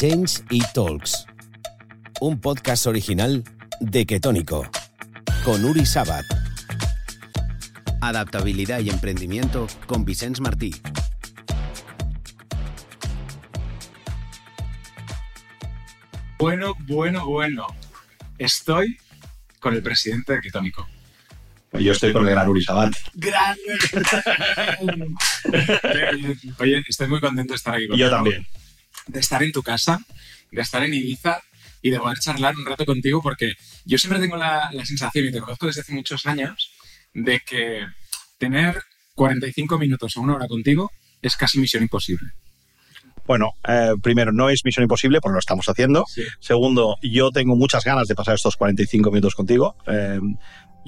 Change y Talks, un podcast original de Ketónico, con Uri Sabat. Adaptabilidad y emprendimiento con Vicens Martí. Bueno, bueno, bueno. Estoy con el presidente de Ketónico. Yo estoy con el gran Uri Sabat. ¡Gran! Oye, estoy muy contento de estar aquí Y yo también. De estar en tu casa, de estar en Ibiza y de poder charlar un rato contigo porque yo siempre tengo la, la sensación, y te conozco desde hace muchos años, de que tener 45 minutos o una hora contigo es casi misión imposible. Bueno, eh, primero, no es misión imposible porque lo estamos haciendo. Sí. Segundo, yo tengo muchas ganas de pasar estos 45 minutos contigo. Eh,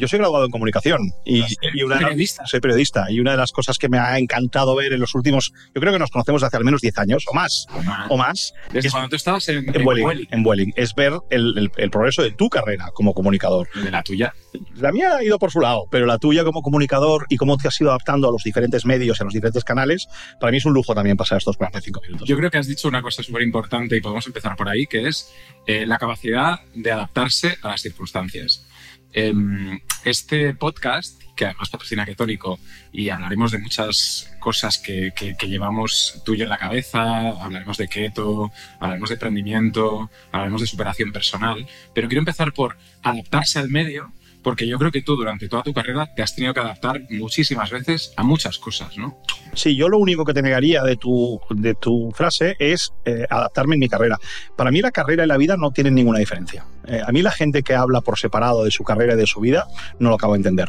yo soy graduado en comunicación y, y una de las- periodista. soy periodista y una de las cosas que me ha encantado ver en los últimos, yo creo que nos conocemos hace al menos 10 años o más, o más, Desde es- cuando tú estabas en, en Vueling. en Vueling, es ver el, el- el progreso de tu carrera como comunicador. De la tuya. La mía ha ido por su lado, pero la tuya como comunicador y cómo te has ido adaptando a los diferentes medios, a los diferentes canales, para mí es un lujo también pasar estos 45 minutos. Yo creo que has dicho una cosa súper importante y podemos empezar por ahí, que es eh, la capacidad de adaptarse a las circunstancias. Em, este podcast, que además patrocina Ketónico, y hablaremos de muchas cosas que, que- llevamos tú y yo en la cabeza, hablaremos de keto, hablaremos de emprendimiento, hablaremos de superación personal, pero quiero empezar por adaptarse al medio, porque yo creo que tú durante toda tu carrera te has tenido que adaptar muchísimas veces a muchas cosas, ¿no? Sí, yo lo único que te negaría de tu, de tu frase es eh, adaptarme en mi carrera. Para mí la carrera y la vida no tienen ninguna diferencia. Eh, a mí la gente que habla por separado de su carrera y de su vida no lo acabo de entender.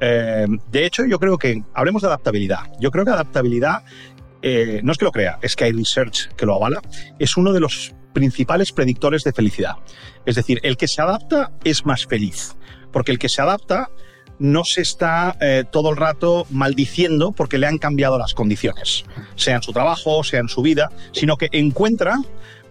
Eh, de hecho, yo creo que, hablemos de adaptabilidad, yo creo que adaptabilidad, eh, no es que lo crea, es que hay research que lo avala, es uno de los principales predictores de felicidad. Es decir, el que se adapta es más feliz, porque el que se adapta no se está eh, todo el rato maldiciendo porque le han cambiado las condiciones, sea en su trabajo, sea en su vida, sino que encuentra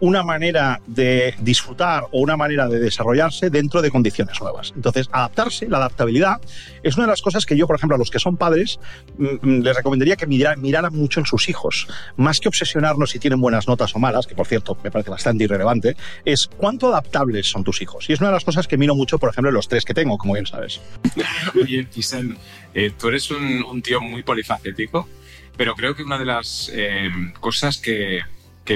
una manera de disfrutar o una manera de desarrollarse dentro de condiciones nuevas. Entonces, adaptarse, la adaptabilidad, es una de las cosas que yo, por ejemplo, a los que son padres, mm, mm, les recomendaría que mira- miraran mucho en sus hijos. Más que obsesionarnos si tienen buenas notas o malas, que por cierto me parece bastante irrelevante, es cuánto adaptables son tus hijos. Y es una de las cosas que miro mucho, por ejemplo, en los tres que tengo, como bien sabes. Oye, Isen, eh, tú eres un, tío muy polifacético, pero creo que una de las eh, cosas que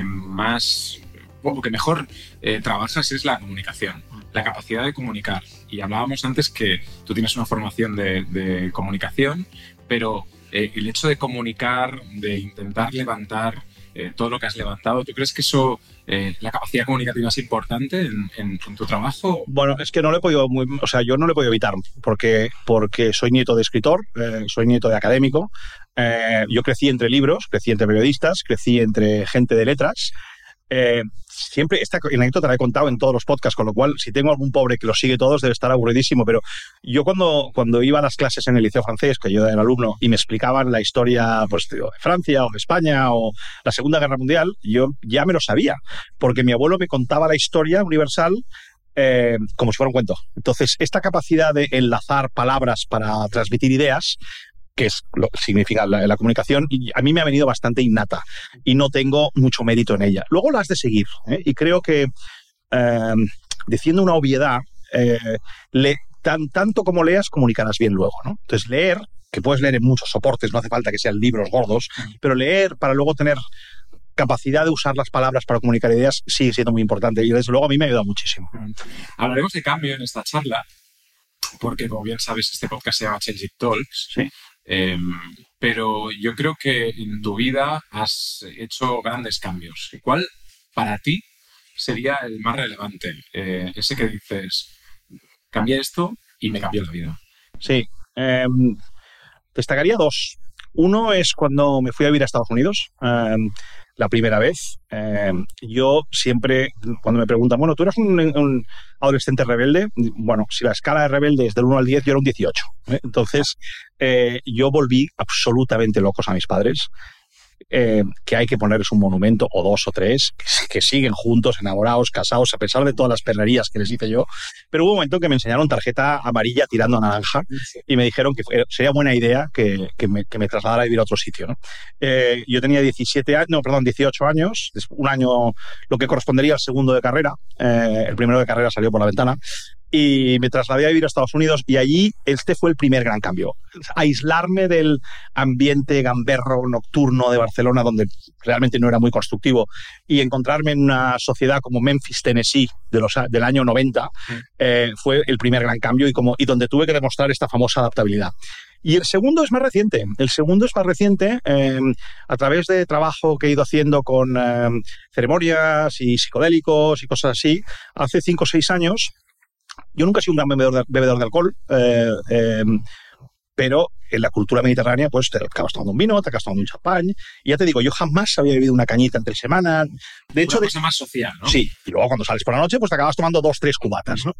más o que mejor eh, trabajas es la comunicación, la capacidad de comunicar. Y hablábamos antes que tú tienes una formación de, de comunicación, pero eh, el hecho de comunicar, de intentar levantar eh, todo lo que has levantado, ¿tú crees que eso, eh, la capacidad comunicativa es importante en, en- en tu trabajo? Bueno, es que no lo he podido, muy- o sea, yo no lo he podido evitar porque, porque soy nieto de escritor, eh, soy nieto de académico. eh, yo crecí entre libros, crecí entre periodistas, crecí entre gente de letras. eh, siempre, esta anécdota la he contado en todos los podcasts, con lo cual, si tengo algún pobre que los sigue todos, debe estar aburridísimo. Pero yo, cuando, cuando iba a las clases en el liceo francés, que yo era alumno, y me explicaban la historia pues, de Francia o de España o la Segunda Guerra Mundial, yo ya me lo sabía, porque mi abuelo me contaba la historia universal eh, como si fuera un cuento. Entonces, esta capacidad de enlazar palabras para transmitir ideas, que es lo significa la, la comunicación, y a mí me ha venido bastante innata y no tengo mucho mérito en ella. Luego la has de seguir, ¿eh? y creo que, eh, diciendo una obviedad, eh, le- tan, tanto como leas, comunicarás bien luego. ¿no? Entonces, leer, que puedes leer en muchos soportes, no hace falta que sean libros gordos, pero leer para luego tener capacidad de usar las palabras para comunicar ideas sigue siendo muy importante y desde luego a mí me ha ayudado muchísimo. Hablaremos de cambio en esta charla, porque como bien sabes, este podcast se llama Change It Talks. Sí. Eh, pero yo creo que en tu vida has hecho grandes cambios. ¿Cuál para ti sería el más relevante? Eh, ese que dices, cambié esto y me cambió la vida. Sí. eh, destacaría dos. Uno es cuando me fui a vivir a Estados Unidos, eh, la primera vez. Eh, yo siempre, cuando me preguntan, bueno, tú eras un, adolescente rebelde, bueno, si la escala de rebelde es del 1 al 10, yo era un 18. ¿eh? Entonces, eh, yo volví absolutamente locos a mis padres. Eh, que hay que ponerles un monumento o dos o tres, que, siguen juntos, enamorados, casados, a pesar de todas las perrerías que les hice yo. Pero hubo un momento que me enseñaron tarjeta amarilla tirando a naranja y me dijeron que sería buena idea que, me, que, me, trasladara a vivir a otro sitio. ¿no? Eh, yo tenía 17 años, no, perdón, 18 años, un año, lo que correspondería al segundo de carrera. Eh, el primero de carrera salió por la ventana y me trasladé a vivir a Estados Unidos y allí este fue el primer gran cambio. Aislarme del ambiente gamberro nocturno de Barcelona, donde realmente no era muy constructivo, y encontrarme en una sociedad como Memphis, Tennessee, de los, del año 90, mm. eh, fue el primer gran cambio y, como, y donde tuve que demostrar esta famosa adaptabilidad. Y el segundo es más reciente. El segundo es más reciente em, a través de trabajo que he ido haciendo con em, ceremonias y psicodélicos y cosas así. Hace cinco o seis años yo nunca he sido un gran bebedor de, alcohol, eh, em, pero en la cultura mediterránea, pues te acabas tomando un vino, te acabas tomando un champán. Y ya te digo, yo jamás había bebido una cañita entre semana. De hecho, una cosa más social, ¿no? Sí, y luego cuando sales por la noche, pues te acabas tomando dos, tres cubatas, ¿no?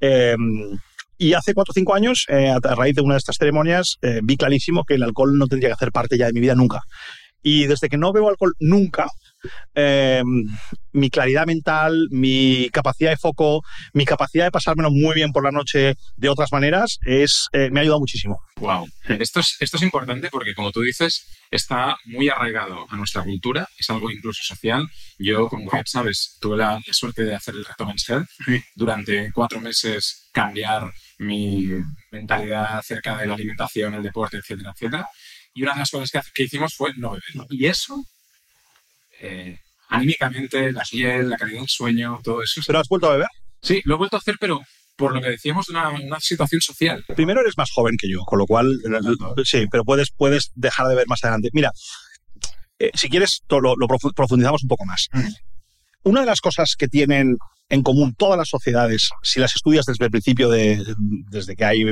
Em, y hace cuatro o cinco años, eh, a raíz de una de estas ceremonias, eh, vi clarísimo que el alcohol no tendría que hacer parte ya de mi vida nunca. Y desde que no bebo alcohol nunca, eh, mi claridad mental, mi capacidad de foco, mi capacidad de pasármelo muy bien por la noche de otras maneras, es, eh, me ha ayudado muchísimo. Wow. Esto es, esto es importante porque, como tú dices, está muy arraigado a nuestra cultura, es algo incluso social. Yo, como ya sabes, tuve la, suerte de hacer el reto Men's Durante cuatro meses cambiar mi mentalidad acerca de la alimentación, el deporte, etcétera, etcétera. Y una de las cosas que, que hicimos fue no beber. Y eso eh, anímicamente, la piel, la calidad del sueño, todo eso. ¿Pero has vuelto a beber? Sí, lo he vuelto a hacer, pero por lo que decíamos, una, una situación social. Primero eres más joven que yo, con lo cual, sí, pero puedes, puedes dejar de ver más adelante. Mira, eh, si quieres, lo, lo, profundizamos un poco más. Una de las cosas que tienen en común todas las sociedades, si las estudias desde el principio, de, desde que hay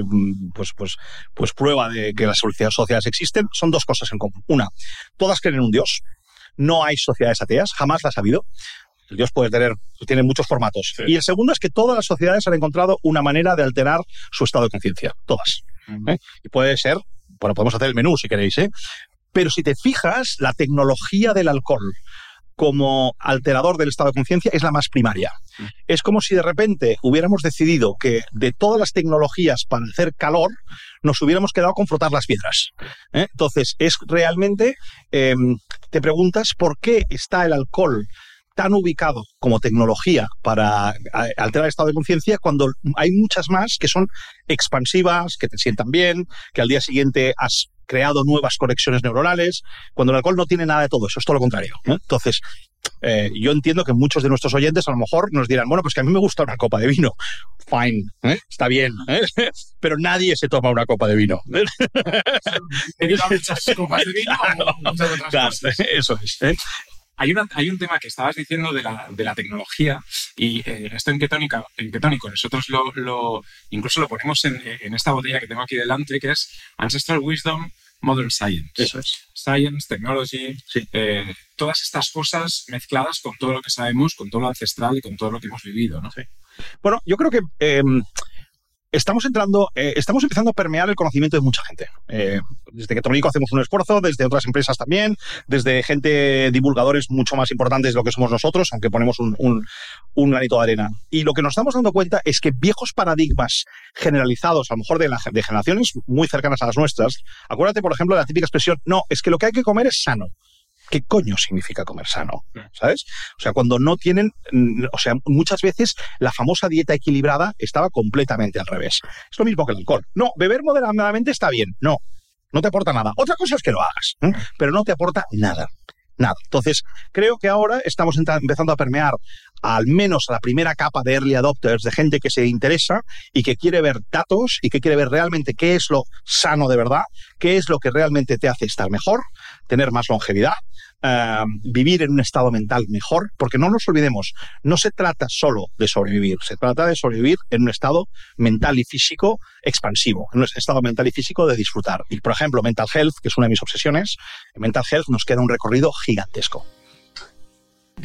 pues, pues, pues prueba de que las sociedades existen, son dos cosas en común. Una, todas creen en un Dios, no hay sociedades ateas, jamás las ha habido. El Dios puede tener, tiene muchos formatos. Y el segundo es que todas las sociedades han encontrado una manera de alterar su estado de conciencia. Todas. ¿eh? Y puede ser, bueno, podemos hacer el menú si queréis, ¿eh? Pero si te fijas, la tecnología del alcohol como alterador del estado de conciencia es la más primaria. Es como si de repente hubiéramos decidido que de todas las tecnologías para hacer calor, nos hubiéramos quedado con frotar las piedras. ¿eh? Entonces, es realmente, em, te preguntas por qué está el alcohol tan ubicado como tecnología para alterar el estado de conciencia cuando hay muchas más que son expansivas, que te sientan bien, que al día siguiente has creado nuevas conexiones neuronales, cuando el alcohol no tiene nada de todo eso, es todo lo contrario. Entonces, eh, yo entiendo que muchos de nuestros oyentes a lo mejor nos dirán, bueno, pues que a mí me gusta una copa de vino. Fine, ¿eh? está bien, ¿eh? pero nadie se toma una copa de vino. copas de vino Eso es. Hay, una, hay, un tema que estabas diciendo de la, de la tecnología y esto en Ketónica, en Ketónico nosotros lo, lo, incluso lo ponemos en, en, esta botella que tengo aquí delante que es Ancestral Wisdom Modern Science. Eso es. Science, Technology, eh, todas estas cosas mezcladas con todo lo que sabemos, con todo lo ancestral y con todo lo que hemos vivido, ¿no? Bueno, yo creo que em, estamos entrando, eh, estamos empezando a permear el conocimiento de mucha gente. Eh, desde que Trónico hacemos un esfuerzo, desde otras empresas también, desde gente, divulgadores mucho más importantes de lo que somos nosotros, aunque ponemos un, un, granito de arena. Y lo que nos estamos dando cuenta es que viejos paradigmas generalizados, a lo mejor de, de generaciones muy cercanas a las nuestras, acuérdate, por ejemplo, de la típica expresión, no, es que lo que hay que comer es sano. ¿Qué coño significa comer sano? ¿Sabes? O sea, cuando no tienen, mm, o sea, muchas veces la famosa dieta equilibrada estaba completamente al revés. Es lo mismo que el alcohol. No, beber moderadamente está bien. No, no te aporta nada. Otra cosa es que lo hagas, ¿eh? pero no te aporta nada. Nada. Entonces, creo que ahora estamos empezando a permear al menos a la primera capa de early adopters, de gente que se interesa y que quiere ver datos y que quiere ver realmente qué es lo sano de verdad, qué es lo que realmente te hace estar mejor, tener más longevidad eh, vivir en un estado mental mejor, porque no nos olvidemos, no se trata solo de sobrevivir, se trata de sobrevivir en un estado mental y físico expansivo, en un estado mental y físico de disfrutar. Y, por ejemplo, Mental Health, que es una de mis obsesiones, en Mental Health nos queda un recorrido gigantesco.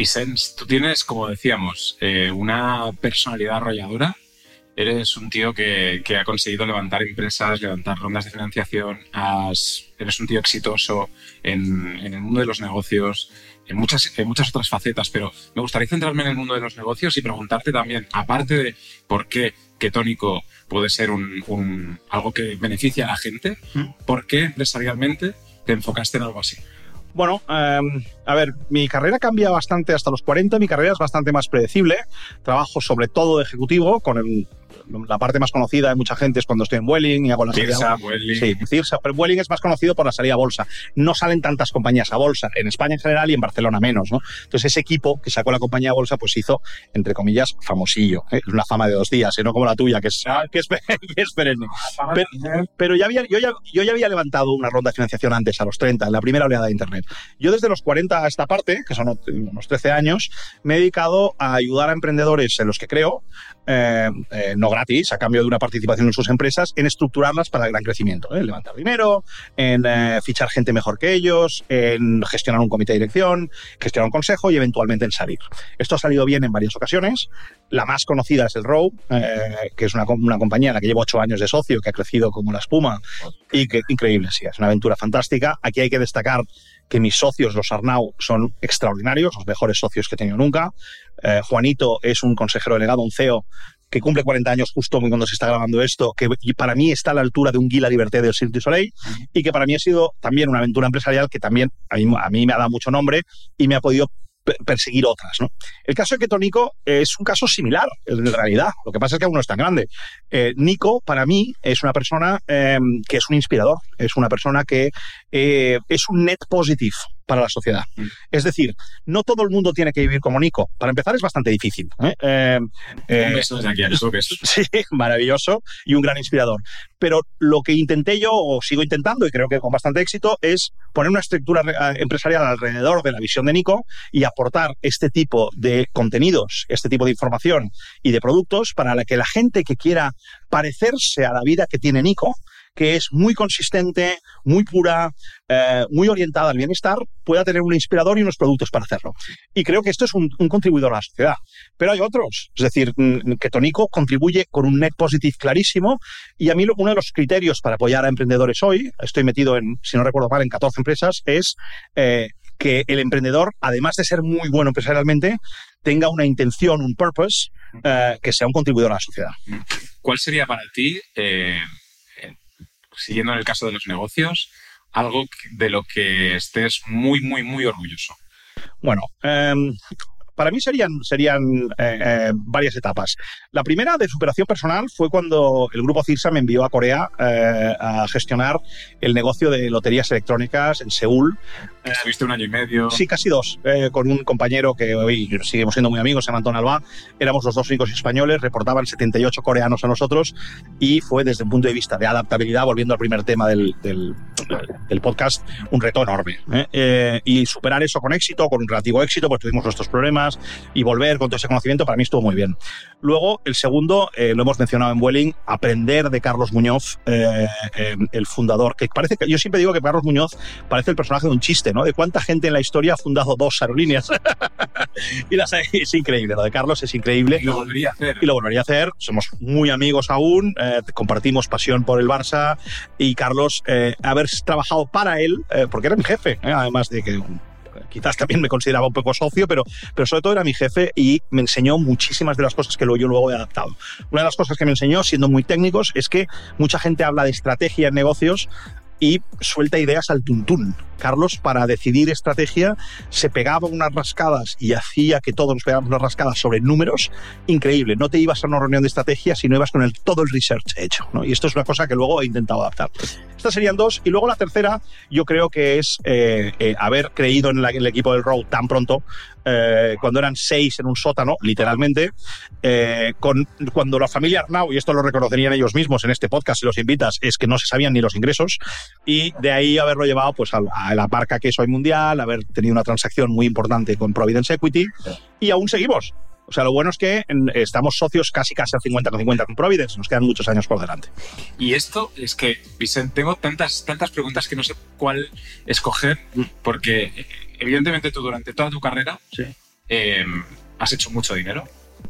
Vicens, tú tienes, como decíamos, eh, una personalidad arrolladora eres un tío que, que ha conseguido levantar empresas, levantar rondas de financiación, has- eres un tío exitoso en, en el mundo de los negocios, en muchas, en muchas otras facetas, pero me gustaría centrarme en el mundo de los negocios y preguntarte también, aparte de por qué ketónico puede ser un, un- algo que beneficia a la gente, ¿Mm? ¿por qué empresarialmente te enfocaste en algo así? Bueno, eh, a ver, mi carrera cambia bastante hasta los 40, mi carrera es bastante más predecible. Trabajo sobre todo de ejecutivo, con el- la parte más conocida de mucha gente es cuando estoy en Vueling y hago la salida. Tirsa, Welly. Sí, Cirsa, pero Vueling es más conocido por la salida a bolsa. No salen tantas compañías a bolsa, en España en general y en Barcelona menos, ¿no? Entonces ese equipo que sacó la compañía a bolsa, pues hizo, entre comillas, famosillo. ¿eh? Una fama de dos días, ¿eh? no como la tuya, que es, que es, que es perenne. Pero, pero ya había, yo, ya, yo ya había levantado una ronda de financiación antes, a los 30, en la primera oleada de Internet. Yo desde los 40 a esta parte, que son unos 13 años, me he dedicado a ayudar a emprendedores en los que creo, eh, eh, no gratis, a cambio de una participación en sus empresas, en estructurarlas para el gran crecimiento. ¿eh? Levantar dinero, en eh, fichar gente mejor que ellos, en gestionar un comité de dirección, gestionar un consejo y eventualmente en salir. Esto ha salido bien en varias ocasiones. La más conocida es el Row, eh, que es una, una compañía en la que llevo ocho años de socio, que ha crecido como la espuma y que increíble, sí, es una aventura fantástica. Aquí hay que destacar que mis socios, los Arnau, son extraordinarios, los mejores socios que he tenido nunca. Juanito es un consejero delegado, un CEO que cumple 40 años justo cuando se está grabando esto, que para mí está a la altura de un Guy Liberté del Cirque du Soleil y que para mí ha sido también una aventura empresarial que también a mí, a mí me ha dado mucho nombre y me ha podido pe- perseguir otras. ¿no? El caso de Ketónico es un caso similar, en realidad. Lo que pasa es que aún no es tan grande. Eh, Nico, para mí, es una persona eh, que es un inspirador, es una persona que eh, es un net positive para la sociedad. Mm. Es decir, no todo el mundo tiene que vivir como Nico. Para empezar, es bastante difícil. ¿eh? Eh, eh, Un beso desde aquí a eso, que es Sí, maravilloso y un gran inspirador. Pero lo que intenté yo, o sigo intentando, y creo que con bastante éxito, es poner una estructura re- eh, empresarial alrededor de la visión de Nico y aportar este tipo de contenidos, este tipo de información y de productos para que la gente que quiera parecerse a la vida que tiene Nico, que es muy consistente, muy pura, eh, muy orientada al bienestar, pueda tener un inspirador y unos productos para hacerlo. Y creo que esto es un, un contribuidor a la sociedad. Pero hay otros. Es decir, mm, que Tonico contribuye con un net positive clarísimo. Y a mí lo- uno de los criterios para apoyar a emprendedores hoy, estoy metido en, si no recuerdo mal, en 14 empresas, es eh, que el emprendedor, además de ser muy bueno empresarialmente, tenga una intención, un purpose, eh, que sea un contribuidor a la sociedad. ¿Cuál sería para ti, siguiendo en el caso de los negocios, algo de lo que estés muy, muy, muy orgulloso? Bueno, em, para mí serían, serían eh, eh, varias etapas. La primera de superación personal fue cuando el grupo CIRSA me envió a Corea eh, a gestionar el negocio de loterías electrónicas en Seúl. Estuviste un año y medio. Sí, casi dos, eh, con un compañero que hoy seguimos siendo muy amigos, se llama Antón Alba. Éramos los dos únicos españoles, reportaban 78 coreanos a nosotros y fue desde el punto de vista de adaptabilidad, volviendo al primer tema del, del, del podcast, un reto enorme. ¿eh? Eh, y superar eso con éxito, con un relativo éxito, pues tuvimos nuestros problemas y volver con todo ese conocimiento para mí estuvo muy bien. Luego, el segundo, eh, lo hemos mencionado en Vueling, aprender de Carlos Muñoz, eh, eh, el fundador, que parece que yo siempre digo que Carlos Muñoz parece el personaje de un chiste, ¿no? De cuánta gente en la historia ha fundado dos aerolíneas. y las, es increíble, lo de Carlos es increíble Y lo volvería a hacer. y lo volvería a hacer. Somos muy amigos aún, eh, compartimos pasión por el Barça y Carlos, eh, haber trabajado para él, eh, porque era mi jefe, eh, además de que quizás también me consideraba un poco socio, pero, pero sobre todo era mi jefe y me enseñó muchísimas de las cosas que luego yo luego he adaptado. Una de las cosas que me enseñó, siendo muy técnicos, es que mucha gente habla de estrategia en negocios y suelta ideas al tuntún. Carlos, para decidir estrategia, se pegaba unas rascadas y hacía que todos nos pegáramos unas rascadas sobre números. Increíble. No te ibas a una reunión de estrategia, sino ibas con el, todo el research hecho. ¿no? Y esto es una cosa que luego he intentado adaptar. Estas serían dos. Y luego la tercera, yo creo que es eh, eh, haber creído en, en el equipo del Road tan pronto, eh, cuando eran seis en un sótano, literalmente, eh, con, cuando la familia Arnau, y esto lo reconocerían ellos mismos en este podcast si los invitas, es que no se sabían ni los ingresos, y de ahí haberlo llevado pues, a, a la marca que es hoy mundial, haber tenido una transacción muy importante con Providence Equity, y aún seguimos. O sea, lo bueno es que estamos socios casi casi al 50 con 50 con Providence, nos quedan muchos años por delante. Y esto es que, Vicente, tengo tantas, tantas preguntas que no sé cuál escoger, porque evidentemente tú durante toda tu carrera Sí. eh, has hecho mucho dinero.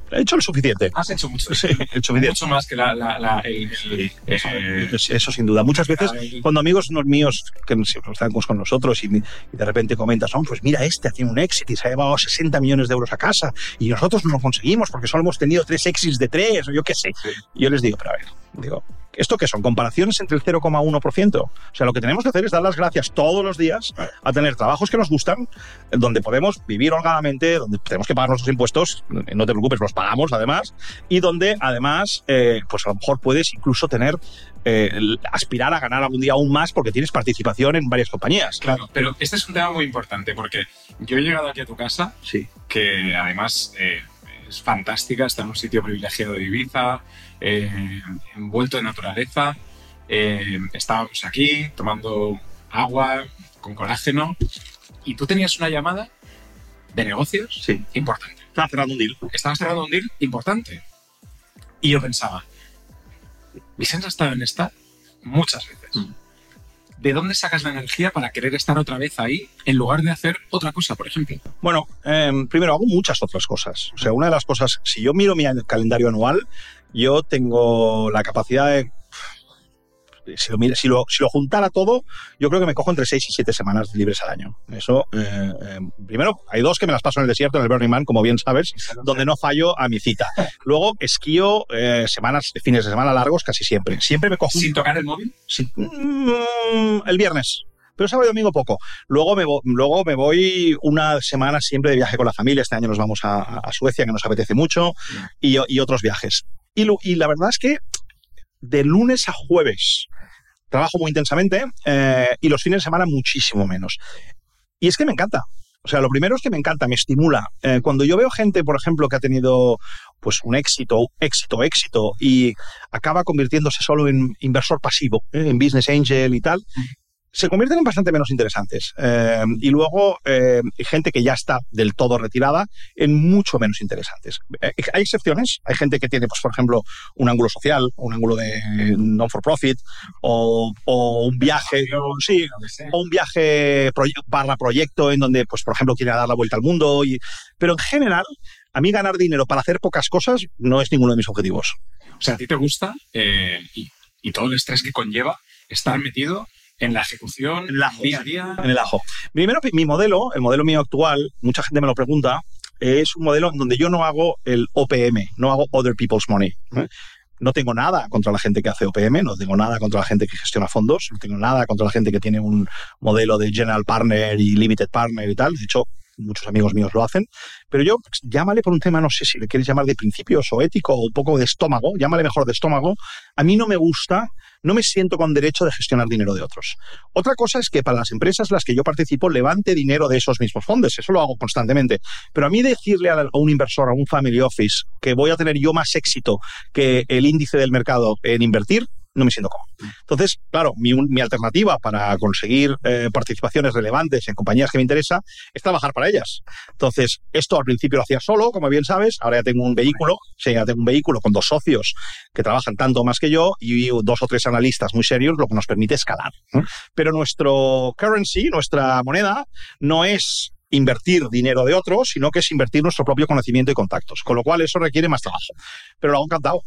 He hecho lo suficiente. Has hecho mucho. Sí, he hecho. Mucho más que la, la- la- el, el- Eso, eh, eso sin duda. Muchas veces, el- cuando amigos míos que nos- están con nosotros y, y de repente comentas, "Oh, pues mira, este ha tenido un éxito y se ha llevado 60 millones de euros a casa y nosotros no lo conseguimos porque solo hemos tenido tres éxitos de tres o yo qué sé. Sí. Yo les digo, pero a ver, digo, ¿esto qué son? Comparaciones entre el 0,1%. O sea, lo que tenemos que hacer es dar las gracias todos los días a tener trabajos que nos gustan, donde podemos vivir holgadamente, donde tenemos que pagar nuestros impuestos, no te preocupes, los pagamos además, y donde además, eh, pues a lo mejor puedes incluso tener, eh, aspirar a ganar algún día aún más porque tienes participación en varias compañías. Claro, pero este es un tema muy importante porque yo he llegado aquí a tu casa, Sí. que además eh, es fantástica, está en un sitio privilegiado de Ibiza, eh, envuelto en naturaleza. eh, estábamos aquí tomando agua con colágeno y tú tenías una llamada de negocios Sí. importante. Está cerrando un deal. Estabas cerrando un deal importante. Y yo pensaba, Vicente ha estado en esta muchas veces. ¿De dónde sacas la energía para querer estar otra vez ahí en lugar de hacer otra cosa, por ejemplo? Bueno, em, primero hago muchas otras cosas. O sea, una de las cosas, si yo miro mi calendario anual, yo tengo la capacidad de... Si lo, mira- si, lo, si lo juntara todo, yo creo que me cojo entre 6 y 7 semanas libres al año. Eso, eh, eh, primero, hay dos que me las paso en el desierto, en el Burning Man, como bien sabes, donde no fallo a mi cita. Luego, esquío eh, semanas, fines de semana largos casi siempre. Siempre me cojo Sin tocar el móvil. Sí. Mm, el viernes. Pero sábado y domingo poco. Luego me, luego me voy una semana siempre de viaje con la familia. Este año nos vamos a, a Suecia, que nos apetece mucho, y, y otros viajes. Y, lo- y la verdad es que de lunes a jueves trabajo muy intensamente eh, y los fines de semana muchísimo menos. Y es que me encanta. O sea, lo primero es que me encanta, me estimula. Eh, cuando yo veo gente, por ejemplo, que ha tenido pues un éxito, éxito, éxito, y acaba convirtiéndose solo en inversor pasivo, ¿eh? en business angel y tal, se convierten en bastante menos interesantes. Eh, y luego eh, gente que ya está del todo retirada en mucho menos interesantes. Eh, hay excepciones. Hay gente que tiene, pues, por ejemplo, un ángulo social, un ángulo de non-for-profit o, un viaje. Sí, o un viaje proye- barra proyecto en donde, pues, por ejemplo, quiere dar la vuelta al mundo. Y, pero en general, a mí ganar dinero para hacer pocas cosas no es ninguno de mis objetivos. O sea, a ti te gusta y todo el estrés que conlleva estar metido en la ejecución, En el ajo, día a día. En el ajo. Primero, mi modelo, el modelo mío actual, mucha gente me lo pregunta, es un modelo en donde yo no hago el OPM, no hago Other People's Money. ¿eh? No tengo nada contra la gente que hace OPM, no tengo nada contra la gente que gestiona fondos, no tengo nada contra la gente que tiene un modelo de General Partner y Limited Partner y tal. De hecho, muchos amigos míos lo hacen. Pero yo, llámale por un tema, no sé si le quieres llamar de principios o ético o un poco de estómago, llámale mejor de estómago. A mí no me gusta, no me siento con derecho de gestionar dinero de otros. Otra cosa es que para las empresas las que yo participo levante dinero de esos mismos fondos, eso lo hago constantemente. Pero a mí decirle a un inversor, a un family office, que voy a tener yo más éxito que el índice del mercado en invertir, no me siento cómodo. Entonces, claro, mi, mi alternativa para conseguir eh, participaciones relevantes en compañías que me interesa es trabajar para ellas. Entonces, esto al principio lo hacía solo, como bien sabes, ahora ya tengo un vehículo, sí, ya tengo un vehículo con dos socios que trabajan tanto más que yo y dos o tres analistas muy serios, lo que nos permite escalar. ¿no? Pero nuestro currency, nuestra moneda, no es invertir dinero de otros, sino que es invertir nuestro propio conocimiento y contactos, con lo cual eso requiere más trabajo. Pero lo hago encantado.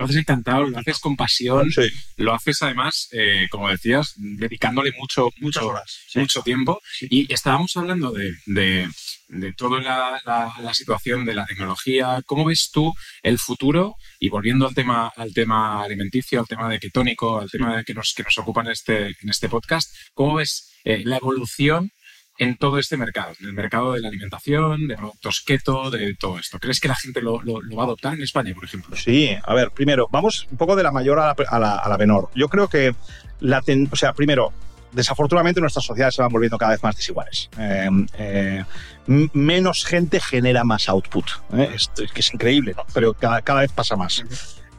Lo haces encantado, lo haces con pasión, Sí. lo haces además, eh, como decías, dedicándole mucho, mucho, sí. mucho tiempo. Y estábamos hablando de, de, de toda la, la- la situación de la tecnología. ¿Cómo ves tú el futuro? Y volviendo al tema, al tema alimenticio, al tema de ketónico, al tema de que nos, que nos ocupa en este, en este podcast, ¿cómo ves eh, la evolución en todo este mercado? En el mercado de la alimentación, de productos keto, de todo esto. ¿Crees que la gente lo, lo- lo va a adoptar en España, por ejemplo? Sí, a ver, primero, vamos un poco de la mayor a la, a la- a la menor. Yo creo que, la ten- o sea, primero, desafortunadamente nuestras sociedades se van volviendo cada vez más desiguales. Eh, eh, menos gente genera más output. ¿eh? Esto es que es increíble, ¿no? Pero cada, cada vez pasa más.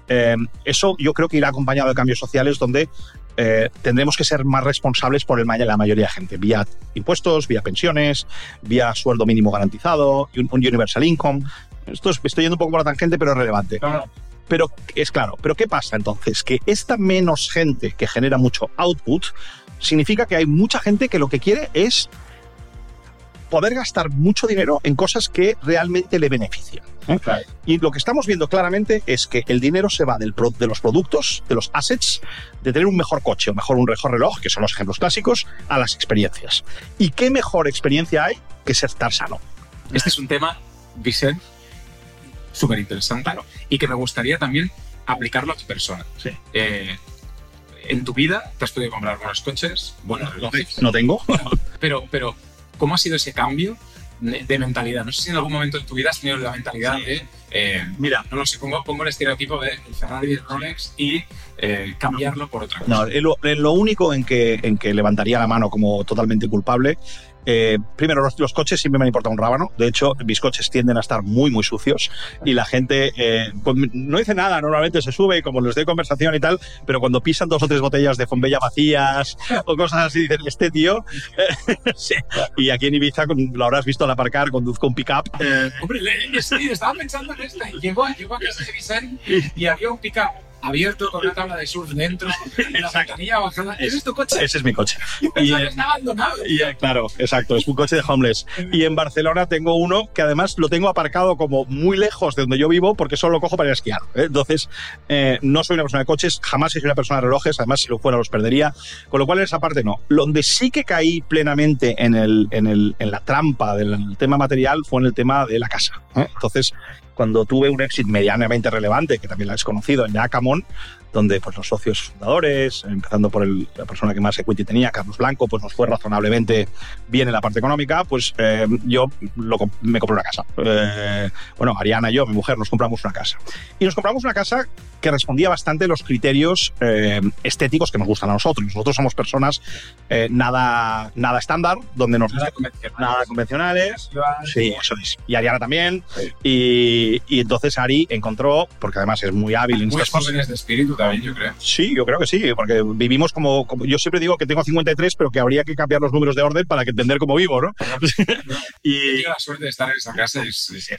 Eh, eso yo creo que irá acompañado de cambios sociales donde eh, tendremos que ser más responsables por el la mayoría de gente, vía impuestos, vía pensiones, vía sueldo mínimo garantizado, un, un universal income. Esto es- estoy yendo un poco por la tangente, pero es relevante. Pero es claro, pero ¿qué pasa entonces? Que esta menos gente que genera mucho output significa que hay mucha gente que lo que quiere es poder gastar mucho dinero en cosas que realmente le benefician. ¿eh? Claro. Y lo que estamos viendo claramente es que el dinero se va del pro- de los productos, de los assets, de tener un mejor coche o mejor un mejor reloj, que son los ejemplos clásicos, a las experiencias. ¿Y qué mejor experiencia hay que ser estar sano? Este es un tema, Vicent, súper interesante y que me gustaría también aplicarlo a tu persona. Sí. Eh, en tu vida te has podido comprar buenos coches, buenos relojes, No tengo. pero, pero ¿cómo ha sido ese cambio de, de mentalidad? No sé si en algún momento en tu vida has tenido la mentalidad de, eh, Mira, no lo sé, pongo, pongo el estereotipo de Ferrari y Rolex y eh, cambiarlo por otra cosa. No, lo, lo único en que, en que levantaría la mano como totalmente culpable, eh, primero, los, los coches siempre me han importado un rábano. De hecho, mis coches tienden a estar muy, muy sucios y la gente eh, pues, no dice nada. Normalmente se sube, como les doy conversación y tal, pero cuando pisan dos o tres botellas de Fombella vacías o cosas así, dicen, este tío. sí. Y aquí en Ibiza, lo habrás visto al aparcar, conduzco un pickup. Eh, Hombre, le- estaba pensando en esta. Y llegó, llegó a casa de Vicent y había un pickup abierto con una tabla de surf dentro, la ventanilla bajada. ¿Ese es tu coche? ese es mi coche. Y, que estaba abandonado. Y, eh, claro, exacto, es un coche de homeless. Y en Barcelona tengo uno que además lo tengo aparcado como muy lejos de donde yo vivo porque solo lo cojo para ir a esquiar. ¿eh? Entonces, eh, no soy una persona de coches, jamás he sido una persona de relojes, además si lo fuera los perdería. Con lo cual en esa parte no. Donde sí que caí plenamente en, el, en, el, en la trampa del tema material fue en el tema de la casa. ¿eh? Entonces, cuando tuve un éxito medianamente relevante, que también lo has conocido, en Yacamón, donde pues, los socios fundadores, empezando por el- la persona que más equity tenía, Carlos Blanco, pues nos fue razonablemente bien en la parte económica, pues eh, yo lo me compré una casa. Eh, bueno, Ariana y yo, mi mujer, nos compramos una casa. Y nos compramos una casa que respondía bastante a los criterios eh, estéticos que nos gustan a nosotros. Nosotros somos personas eh, nada, nada estándar, donde nos Nada convencional. nada convencionales. Sí, eso es. Y Ariana también. Y, y entonces Ari encontró, porque además es muy hábil en Muy jóvenes de espíritu también, yo creo. Sí, yo creo que sí, porque vivimos como, como- Yo siempre digo que tengo 53, pero que habría que cambiar los números de orden para que entender cómo vivo, ¿no? Yo y la suerte de estar en esa casa. Es, es-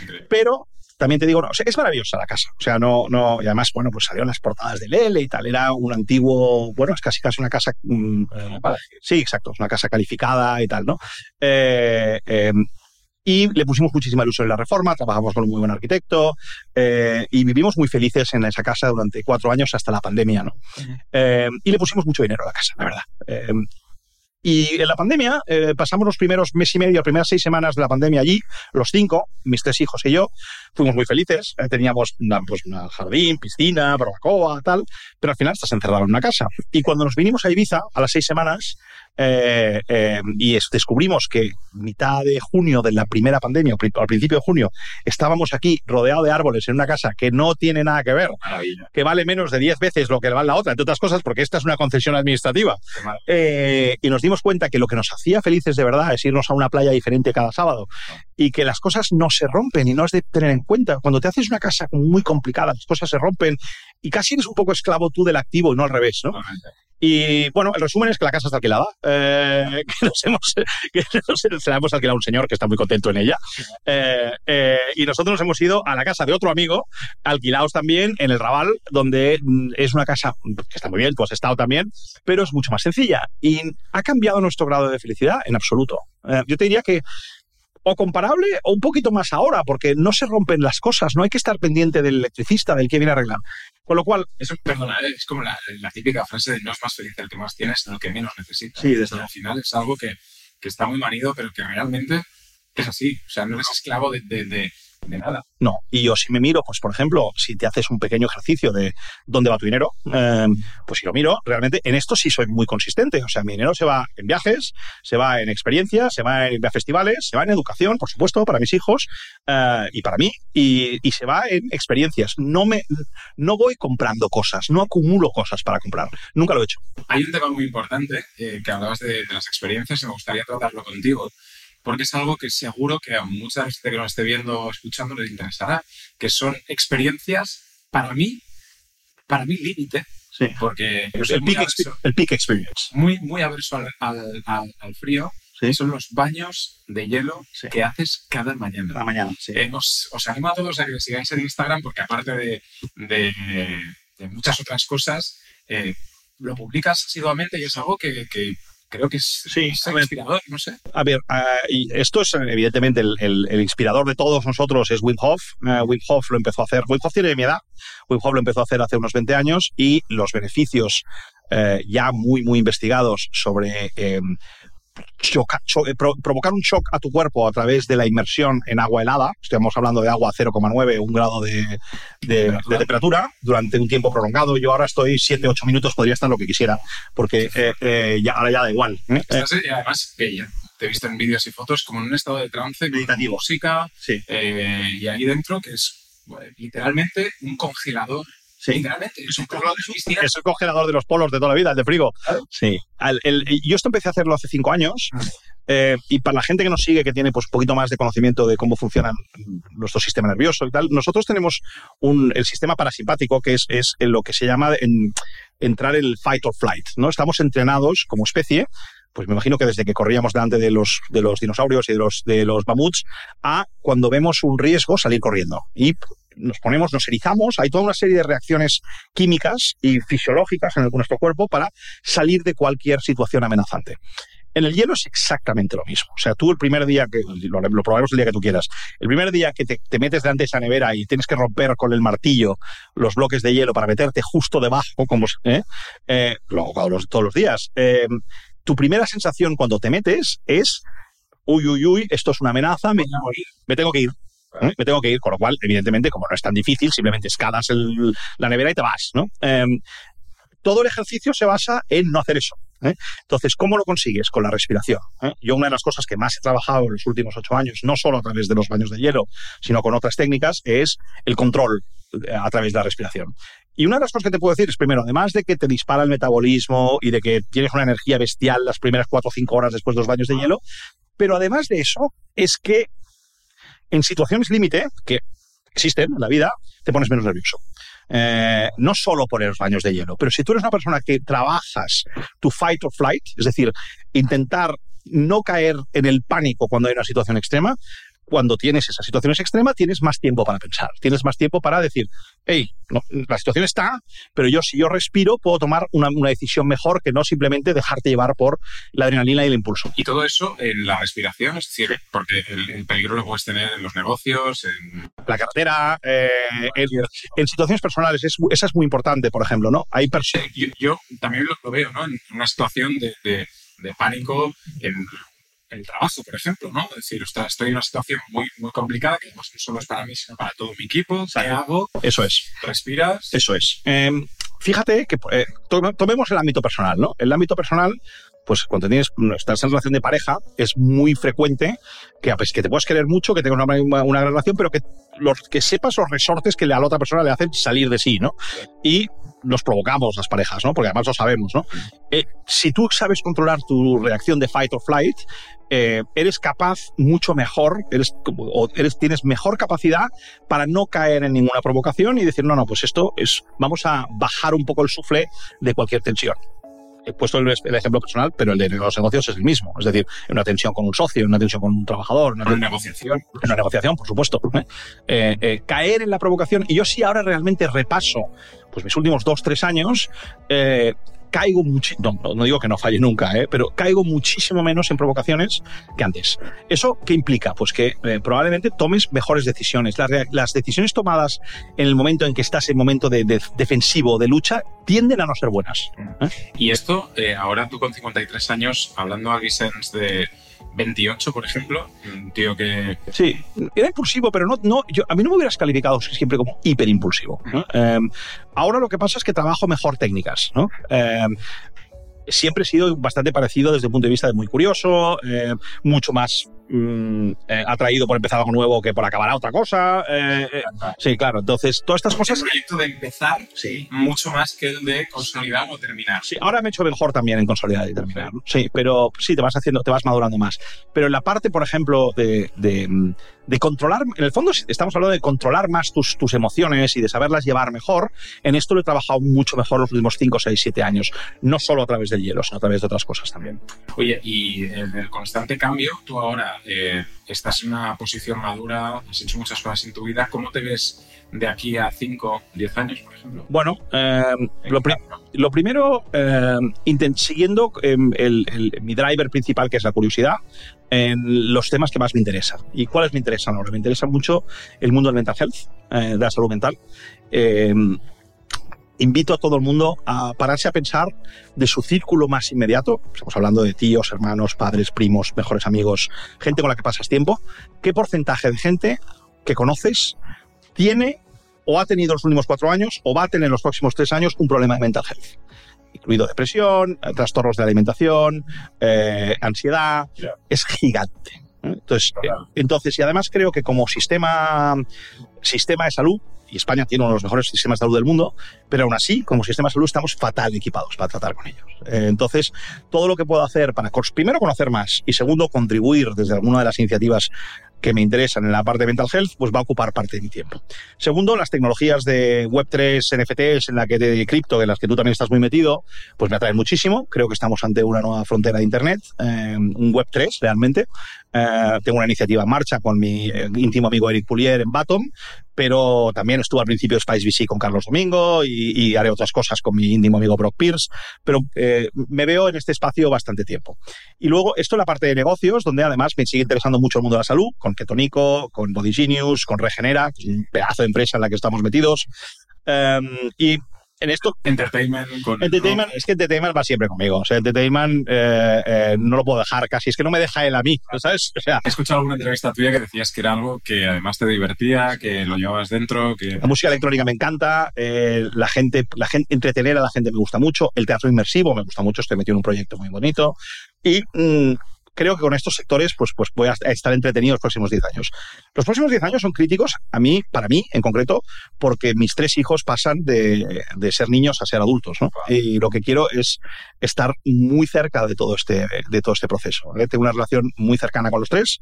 increíble. Pero también te digo, no, o sea, es maravillosa la casa. O sea, no, no, y además, bueno, pues salieron las portadas de Lele y tal. Era un antiguo, bueno, es casi casi una casa. mm, eh, sí, exacto, es una casa calificada y tal, ¿no? Eh, eh, y le pusimos muchísima ilusión en la reforma, trabajamos con un muy buen arquitecto eh, y vivimos muy felices en esa casa durante cuatro años hasta la pandemia, ¿no? Eh, y le pusimos mucho dinero a la casa, la verdad. Eh, y en la pandemia eh, pasamos los primeros mes y medio, las primeras seis semanas de la pandemia allí, los cinco, mis tres hijos y yo, fuimos muy felices. eh, teníamos una, pues, una jardín, piscina, barbacoa, tal, pero al final estás encerrado en una casa. Y cuando nos vinimos a Ibiza a las seis semanas eh, eh, y es- descubrimos que mitad de junio de la primera pandemia, al principio de junio, estábamos aquí rodeado de árboles en una casa que no tiene nada que ver, Maravilla. que vale menos de 10 veces lo que vale la otra, entre otras cosas, porque esta es una concesión administrativa. Eh, y nos dimos cuenta que lo que nos hacía felices de verdad es irnos a una playa diferente cada sábado y que las cosas no se rompen y no es de tener en cuenta. Cuando te haces una casa muy complicada, las cosas se rompen y casi eres un poco esclavo tú del activo y no al revés, ¿no? Y bueno, el resumen es que la casa está alquilada, eh, que, nos hemos, que nos- se la hemos alquilado a un señor que está muy contento en ella. Eh, eh, y nosotros nos hemos ido a la casa de otro amigo, alquilados también en el Raval, donde mm, es una casa que está muy bien, tú has estado también, pero es mucho más sencilla. Y ha cambiado nuestro grado de felicidad en absoluto. Eh, yo te diría que o comparable o un poquito más ahora, porque no se rompen las cosas, no hay que estar pendiente del electricista, del que viene a arreglar. Con lo cual, Eso, perdona, ¿eh? es como la, la típica frase de no es más feliz el que más tienes, sino el que menos necesita. Sí, desde al final es algo que, que está muy manido, pero que realmente es así. O sea, no eres esclavo de, de, de, de nada. No, y yo si me miro, pues por ejemplo, si te haces un pequeño ejercicio de dónde va tu dinero, eh, pues si lo miro, realmente en esto sí soy muy consistente. O sea, mi dinero se va en viajes, se va en experiencias, se va en festivales, se va en educación, por supuesto, para mis hijos eh, y para mí, y, y se va en experiencias. No, me, no voy comprando cosas, no acumulo cosas para comprar. Nunca lo he hecho. Hay un tema muy importante eh, que hablabas de, de las experiencias y me gustaría tratarlo contigo, porque es algo que seguro que a mucha gente que nos esté viendo o escuchando les interesará, que son experiencias para mí, para mí límite, Sí. porque El peak, averso, el peak experience. muy, muy averso al, al- al- al frío, Sí. son los baños de hielo Sí. que haces cada mañana. La mañana, sí. Eh, os, os animo a todos a que sigáis en Instagram porque aparte de, de- de muchas otras cosas, eh, lo publicas asiduamente y es algo que, que creo que es, Sí, es inspirador, no sé. A ver, ah, y esto es evidentemente el, el- el inspirador de todos nosotros es Wim Hof. Eh, Wim Hof lo empezó a hacer, Wim Hof tiene mi edad, Wim Hof lo empezó a hacer hace unos 20 años y los beneficios eh, ya muy, muy investigados sobre eh, choca- cho- eh, pro- provocar un shock a tu cuerpo a través de la inmersión en agua helada, estamos hablando de agua a 0,9, un grado de, de- de temperatura durante un tiempo prolongado. Yo ahora estoy 7, 8 minutos, podría estar lo que quisiera, porque eh, eh, ya, ahora ya da igual. Estás, eh, además, ya te he visto en vídeos y fotos como en un estado de trance, Meditativo. música, sí, y ahí dentro que es literalmente un congelador. Sí. Literalmente, es un una piscina. Es el congelador de los polos de toda la vida, el de frigo. Claro. Sí. Al- el- yo esto empecé a hacerlo hace cinco años. Ah. eh, y para la gente que nos sigue, que tiene pues un poquito más de conocimiento de cómo funciona nuestro sistema nervioso y tal, nosotros tenemos un, el sistema parasimpático, que es, es en lo que se llama en- entrar en el fight or flight. ¿no? Estamos entrenados como especie, pues me imagino que desde que corríamos delante de los, de los dinosaurios y de los, de los mamuts, a cuando vemos un riesgo salir corriendo. Y nos ponemos, nos erizamos, hay toda una serie de reacciones químicas y fisiológicas en nuestro cuerpo para salir de cualquier situación amenazante. En el hielo es exactamente lo mismo. O sea, tú el primer día que, lo, lo probaremos el día que tú quieras, el primer día que te, te metes delante de esa nevera y tienes que romper con el martillo los bloques de hielo para meterte justo debajo, como, ¿eh? Eh, lo hago los- todos los días, eh, tu primera sensación cuando te metes es, uy, uy, uy, esto es una amenaza, me, me tengo que ir. Me tengo que ir, con lo cual, evidentemente, como no es tan difícil, simplemente escalas la nevera y te vas, ¿no? Em, todo el ejercicio se basa en no hacer eso. ¿eh? Entonces, ¿cómo lo consigues? Con la respiración. ¿eh? Yo una de las cosas que más he trabajado en los últimos ocho años, no solo a través de los baños de hielo, sino con otras técnicas, es el control eh, a través de la respiración. Y una de las cosas que te puedo decir es, primero, además de que te dispara el metabolismo y de que tienes una energía bestial las primeras cuatro o cinco horas después de los baños de hielo, pero además de eso, es que en situaciones límite, que existen en la vida, te pones menos nervioso. Eh, no solo por los baños de hielo, pero si tú eres una persona que trabajas tu fight or flight, es decir, intentar no caer en el pánico cuando hay una situación extrema, cuando tienes esas situaciones extremas, tienes más tiempo para pensar, tienes más tiempo para decir, hey, no, la situación está, pero yo si yo respiro puedo tomar una, una decisión mejor que no simplemente dejarte llevar por la adrenalina y el impulso. Y todo eso en la respiración, es decir, porque el, el peligro lo puedes tener en los negocios, en... La carretera, eh, en, en situaciones personales, es, esa es muy importante, por ejemplo, ¿no? Hay. Yo, yo también lo, lo veo, ¿no? En una situación de, de- de pánico en el trabajo, por ejemplo, ¿no? Es decir, ostras, estoy en una situación muy, muy complicada, que no solo es para mí, sino para todo mi equipo. ¿Qué hago? Eso es. Respiras. Eso es. Eh, fíjate que eh, to- tomemos el ámbito personal, ¿no? El ámbito personal, pues cuando tienes, estás en relación de pareja, es muy frecuente que, pues, que te puedas querer mucho, que tengas una, una- relación, pero que, los, que sepas los resortes que a la otra persona le hacen salir de sí, ¿no? Y nos provocamos las parejas, ¿no? Porque además lo sabemos, ¿no? Eh, si tú sabes controlar tu reacción de fight or flight, eh, eres capaz mucho mejor, eres, o eres, tienes mejor capacidad para no caer en ninguna provocación y decir, no, no, pues esto es, vamos a bajar un poco el sufle de cualquier tensión. He puesto el, el ejemplo personal, pero el de los negocios es el mismo. Es decir, en una tensión con un socio, en una tensión con un trabajador, en una, Una negociación. en una negociación, por supuesto. eh, caer en la provocación. Y yo sí ahora realmente repaso pues mis últimos dos, tres años, eh, caigo muchísimo, no, no digo que no falle nunca, ¿eh? pero caigo muchísimo menos en provocaciones que antes. ¿Eso qué implica? Pues que eh, probablemente tomes mejores decisiones. Las, las decisiones tomadas en el momento en que estás en momento de, de defensivo, de lucha, tienden a no ser buenas. Y esto, eh, ahora tú con 53 años, hablando a Gisens de 28, por ejemplo, un tío que... Sí, era impulsivo, pero no, no yo, a mí no me hubieras calificado siempre como hiperimpulsivo. Eh, ahora lo que pasa es que trabajo mejor técnicas. ¿no? Eh, siempre he sido bastante parecido desde el punto de vista de muy curioso, eh, mucho más mm, eh, atraído por empezar algo nuevo que por acabar a otra cosa. eh, eh, sí, claro. Entonces, todas estas El cosas. proyecto de empezar Sí. mucho más que el de consolidar o terminar. Sí, ahora me he hecho mejor también en consolidar y terminar. Sí, pero sí, te vas haciendo, te vas madurando más. Pero en la parte, por ejemplo, de, de, mm, de controlar, en el fondo estamos hablando de controlar más tus, tus emociones y de saberlas llevar mejor. En esto lo he trabajado mucho mejor los últimos 5, 6, 7 años. No solo a través del hielo, sino a través de otras cosas también. Oye, y en el constante cambio, tú ahora eh, estás en una posición madura, has hecho muchas cosas en tu vida. ¿Cómo te ves de aquí a 5, 10 años, por ejemplo? Bueno, eh, lo, pri- lo primero, inten- siguiendo el- el- mi driver principal, que es la curiosidad, en los temas que más me interesan. ¿Y cuáles me interesan ahora? Me interesa mucho el mundo del mental health, eh, de la salud mental. Invito a todo el mundo a pararse a pensar de su círculo más inmediato, estamos hablando de tíos, hermanos, padres, primos, mejores amigos, gente con la que pasas tiempo, qué porcentaje de gente que conoces tiene o ha tenido en los últimos cuatro años o va a tener en los próximos tres años un problema de mental health, incluido depresión, eh, trastornos de alimentación, eh, ansiedad, es gigante. Entonces, eh, entonces, y además creo que como sistema, sistema de salud, y España tiene uno de los mejores sistemas de salud del mundo, pero aún así, como sistema de salud, estamos fatal equipados para tratar con ellos. Eh, entonces, todo lo que puedo hacer para, primero, conocer más y segundo, contribuir desde alguna de las iniciativas que me interesan en la parte de mental health, pues va a ocupar parte de mi tiempo. Segundo, las tecnologías de Web3, NFTs, en la que de cripto, en las que tú también estás muy metido, pues me atraen muchísimo. Creo que estamos ante una nueva frontera de Internet, eh, un Web3 realmente. Eh, tengo una iniciativa en marcha con mi eh, íntimo amigo Eric Pulier en Batom, pero también estuve al principio de Spice VC con Carlos Domingo y, y haré otras cosas con mi íntimo amigo Brock Pierce, pero eh, me veo en este espacio bastante tiempo. Y luego, esto es la parte de negocios, donde además me sigue interesando mucho el mundo de la salud, con Ketonico, con Body Genius, con Regenera, que es un pedazo de empresa en la que estamos metidos. Em, y en esto, Entertainment con... Entertainment, es que Entertainment va siempre conmigo. O sea, Entertainment eh, eh, no lo puedo dejar casi. Es que no me deja él a mí, ¿sabes? O sea, He escuchado alguna entrevista tuya que decías que era algo que además te divertía, que lo llevabas dentro, que... la música electrónica me encanta, eh, la gente, la gente, entretener a la gente me gusta mucho, el teatro inmersivo me gusta mucho, estoy metido en un proyecto muy bonito y mm, creo que con estos sectores pues, pues voy a estar entretenido los próximos 10 años. Los próximos 10 años son críticos a mí, para mí en concreto, porque mis tres hijos pasan de, de ser niños a ser adultos, ¿no? Y lo que quiero es estar muy cerca de todo este, de todo este proceso. ¿vale? Tengo una relación muy cercana con los tres,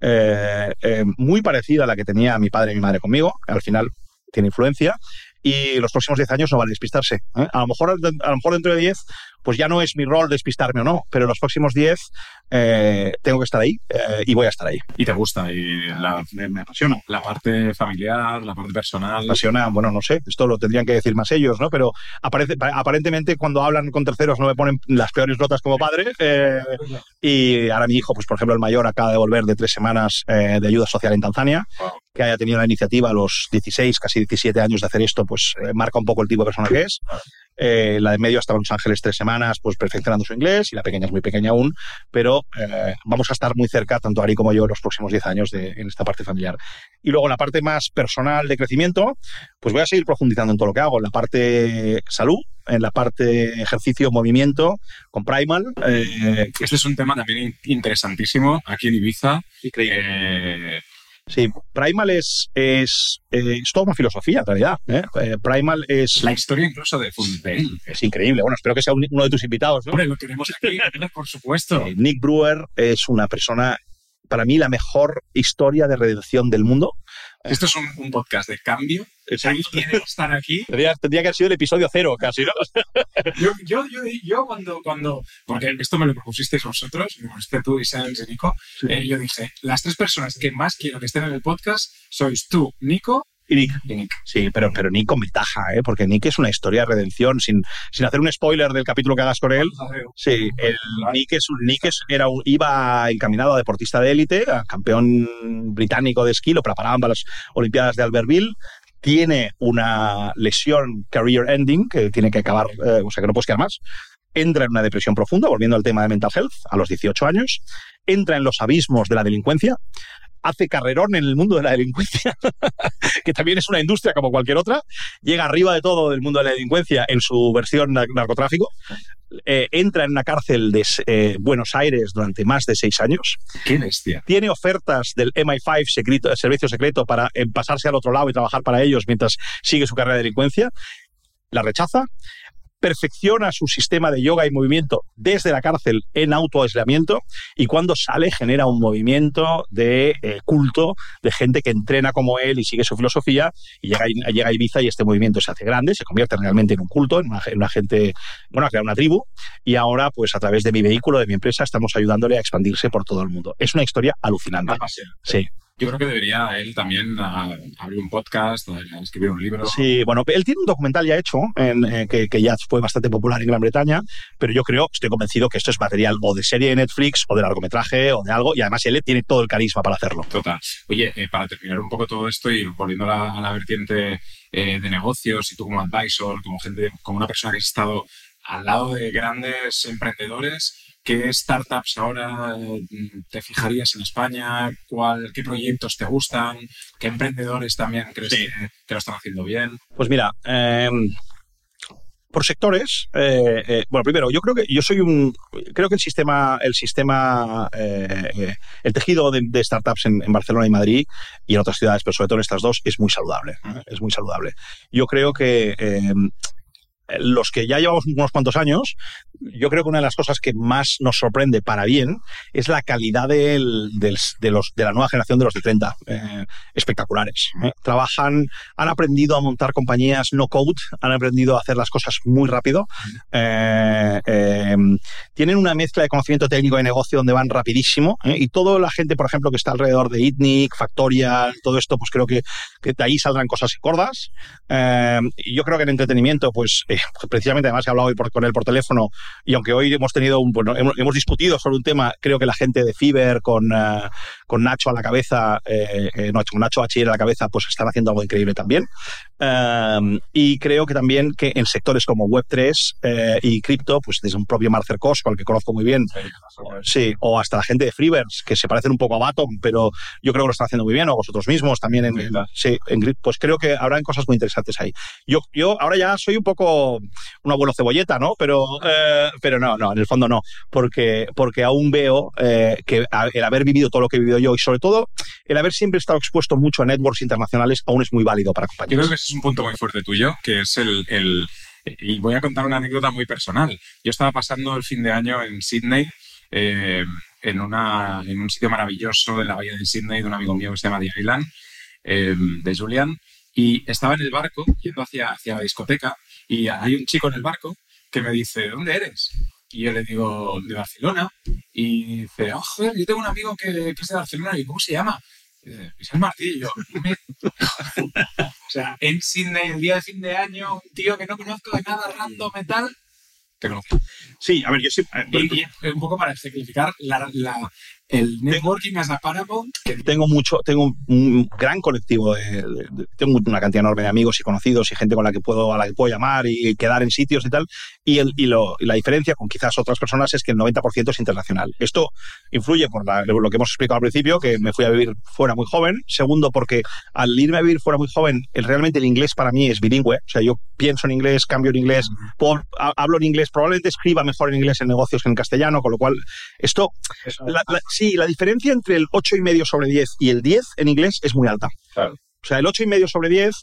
eh, eh, muy parecida a la que tenía mi padre y mi madre conmigo. Al final tiene influencia. Y los próximos 10 años no vale despistarse. ¿eh? A, lo mejor, a lo mejor dentro de 10, pues ya no es mi rol despistarme o no, pero los próximos 10 eh, tengo que estar ahí eh, y voy a estar ahí. Y te gusta, y la, Me, apasiona. la parte familiar, la parte personal... Me apasiona, bueno, no sé, esto lo tendrían que decir más ellos, ¿no? Pero aparece, pa- aparentemente cuando hablan con terceros no me ponen las peores notas como padre. eh, y ahora mi hijo, pues por ejemplo, el mayor acaba de volver de tres semanas eh, de ayuda social en Tanzania, Wow. Que haya tenido la iniciativa a los 16, casi 17 años de hacer esto, pues eh, marca un poco el tipo de persona que es. Eh, la de medio en Los Ángeles tres semanas, pues perfeccionando su inglés, y la pequeña es muy pequeña aún, pero eh, vamos a estar muy cerca, tanto Ari como yo, en los próximos 10 años de, en esta parte familiar. Y luego en la parte más personal de crecimiento, pues voy a seguir profundizando en todo lo que hago, en la parte salud, en la parte ejercicio, movimiento, con Primal. eh, Este es un tema también in- interesantísimo aquí en Ibiza. increíble. Sí, Primal es, es, eh, es toda una filosofía, en realidad. ¿eh? Eh, Primal es, la historia incluso de Fundale. es increíble. Bueno, espero que sea un- uno de tus invitados. ¿no? Hombre, lo tenemos aquí, por supuesto. Nick Brewer es una persona, para mí, la mejor historia de redención del mundo. Esto es un, un podcast de cambio. Ahí tiene que estar aquí. Tendría, tendría que haber sido el episodio cero, casi, ¿no? Yo, yo, yo, yo cuando, cuando, porque esto me lo propusisteis vosotros, me propusiste tú y Sans y Nico, eh, yo dije, las tres personas que más quiero que estén en el podcast sois tú, Nico Y Nick. y Nick. Sí, pero, pero Nick con ventaja, ¿eh? porque Nick es una historia de redención, sin, sin hacer un spoiler del capítulo que hagas con él. Sí, el Nick, es, un- Nick es- era, iba encaminado a deportista de élite, a campeón británico de esquí, lo preparaban para las Olimpiadas de Albertville. Tiene una lesión career ending que tiene que acabar, eh, o sea que no puedes quedar más. Entra en una depresión profunda, volviendo al tema de mental health, a los 18 años. Entra en los abismos de la delincuencia. Hace carrerón en el mundo de la delincuencia, que también es una industria como cualquier otra. Llega arriba de todo del mundo de la delincuencia en su versión nar- narcotráfico eh, entra en una cárcel de eh, Buenos Aires durante más de seis años, Qué bestia. tiene ofertas del MI5, secreto, servicio secreto, para eh, pasarse al otro lado y trabajar para ellos mientras sigue su carrera de delincuencia, la rechaza, perfecciona su sistema de yoga y movimiento desde la cárcel en autoaislamiento y cuando sale genera un movimiento de eh, culto de gente que entrena como él y sigue su filosofía y llega, llega a Ibiza y este movimiento se hace grande, se convierte realmente en un culto, en una, gente, bueno, a crear una tribu y ahora pues a través de mi vehículo, de mi empresa, estamos ayudándole a expandirse por todo el mundo. Es una historia alucinante. Sí. Yo creo que debería él también ah, abrir un podcast, escribir un libro. Sí, bueno, él tiene un documental ya hecho, en, eh, que, que, ya fue bastante popular en Gran Bretaña, pero yo creo, estoy convencido que esto es material o de serie de Netflix o de largometraje o de algo, y además él tiene todo el carisma para hacerlo. Total. Oye, eh, para terminar un poco todo esto y volviendo a la, vertiente eh, de negocios, y tú como advisor, como gente, como una persona que has estado al lado de grandes emprendedores, ¿Qué startups ahora mm, te fijarías en España? ¿Cuál, ¿Qué proyectos te gustan? ¿Qué emprendedores también crees que, lo están haciendo bien? Pues mira, em, por sectores, eh, eh, bueno, primero, yo creo que yo soy un, creo que el sistema, el sistema, eh, el tejido de, startups en, Barcelona y Madrid y en otras ciudades, pero sobre todo en estas dos, es muy saludable, es muy saludable. Yo creo que em, los que ya llevamos unos cuantos años, yo creo que una de las cosas que más nos sorprende para bien es la calidad de, los, de la nueva generación de los de 30. Eh, espectaculares. ¿eh? Trabajan, han aprendido a montar compañías no code, han aprendido a hacer las cosas muy rápido. Eh, tienen una mezcla de conocimiento técnico y negocio donde van rapidísimo. y toda la gente, por ejemplo, que está alrededor de ITNIC, Factorial, todo esto, pues creo que, de ahí saldrán cosas gordas. y yo creo que en entretenimiento, pues precisamente además he hablado hoy con él por teléfono y aunque hoy hemos tenido un, bueno, hemos, discutido sobre un tema, creo que la gente de Fiverr con, eh, con Nacho a la cabeza, eh, eh, no, con Nacho Bachiller a la cabeza, pues están haciendo algo increíble también. y creo que también que en sectores como Web3 y cripto, pues desde un propio Marcel Cos, al que conozco muy bien, sí, o hasta la gente de Freeverse, que se parecen un poco a Batom, pero yo creo que lo están haciendo muy bien, o vosotros mismos también en, sí, en, pues creo que habrán cosas muy interesantes ahí. Yo, yo ahora ya soy un poco un abuelo cebolleta, ¿no? Pero, eh, pero no, no, en el fondo no, porque, porque aún veo eh, que el haber vivido todo lo que he vivido yo y sobre todo el haber siempre estado expuesto mucho a networks internacionales aún es muy válido para compañeros. Yo creo que ese es un punto muy fuerte tuyo, que es el, el y voy a contar una anécdota muy personal. Yo estaba pasando el fin de año en Sydney, eh, en, una, en un sitio maravilloso de la bahía de Sydney, de un amigo mío que se llama The Island, de Julian, y estaba en el barco yendo hacia, hacia la discoteca y hay un chico en el barco que me dice, ¿de dónde eres? Y yo le digo, de Barcelona. Y dice, oh, joder, yo tengo un amigo que, que es de Barcelona. ¿Y cómo se llama? Y dice, es el Martillo. o sea, en Sydney, el día de fin de año, un tío que no conozco de nada random metal, te conozco. Sí, a ver, yo sí. y, un poco para ejemplificar la, el networking as a Paramount. Tengo mucho, tengo un gran colectivo, de, tengo una cantidad enorme de amigos y conocidos y gente con la que puedo, a la que puedo llamar y quedar en sitios y tal. Y, el, y, lo, la diferencia con quizás otras personas es que el 90% es internacional. Esto influye por lo que hemos explicado al principio, que me fui a vivir fuera muy joven. Segundo, porque al irme a vivir fuera muy joven, el, realmente el inglés para mí es bilingüe. O sea, yo pienso en inglés, cambio en inglés, hablo en inglés, probablemente escriba mejor en inglés en negocios que en castellano, con lo cual esto, Sí, la diferencia entre el 8,5 sobre 10 y el 10 en inglés es muy alta. O sea, el 8,5 sobre 10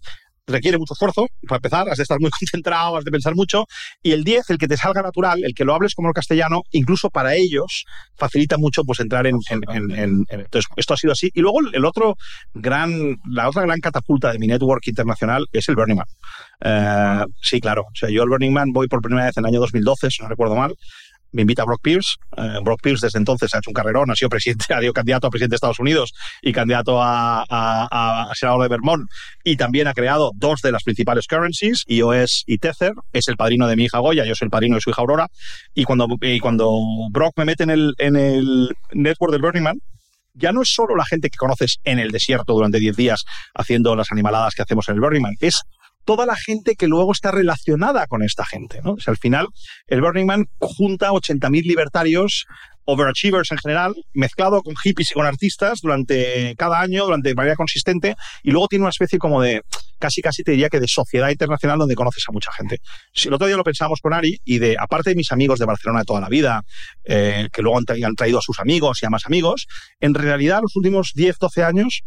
requiere mucho esfuerzo, para empezar, has de estar muy concentrado, has de pensar mucho, y el 10, el que te salga natural, el que lo hables como el castellano, incluso para ellos facilita mucho pues entrar en, entonces esto ha sido así, y luego el otro gran, la otra gran catapulta de mi network internacional es el Burning Man. Eh, sí, claro, o sea, yo al Burning Man voy por primera vez en el año 2012, si no recuerdo mal, me invita a Brock Pierce. Eh, Brock Pierce desde entonces ha hecho un carrerón, ha sido presidente, ha sido candidato a presidente de Estados Unidos y candidato a, senador de Vermont y también ha creado dos de las principales currencies, iOS y Tether. Es el padrino de mi hija Goya, yo soy el padrino de su hija Aurora. Y cuando, cuando Brock me mete en el, en el network del Burning Man, ya no es solo la gente que conoces en el desierto durante 10 días haciendo las animaladas que hacemos en el Burning Man, es toda la gente que luego está relacionada con esta gente. ¿no? O sea, al final, el Burning Man junta 80.000 libertarios overachievers en general, mezclado con hippies y con artistas durante cada año, durante de manera consistente, y luego tiene una especie como de, casi casi te diría que de sociedad internacional donde conoces a mucha gente. Si el otro día lo pensamos con Ari, y de, aparte de mis amigos de Barcelona de toda la vida, eh, que luego han, han, traído a sus amigos y a más amigos, en realidad los últimos 10, 12 años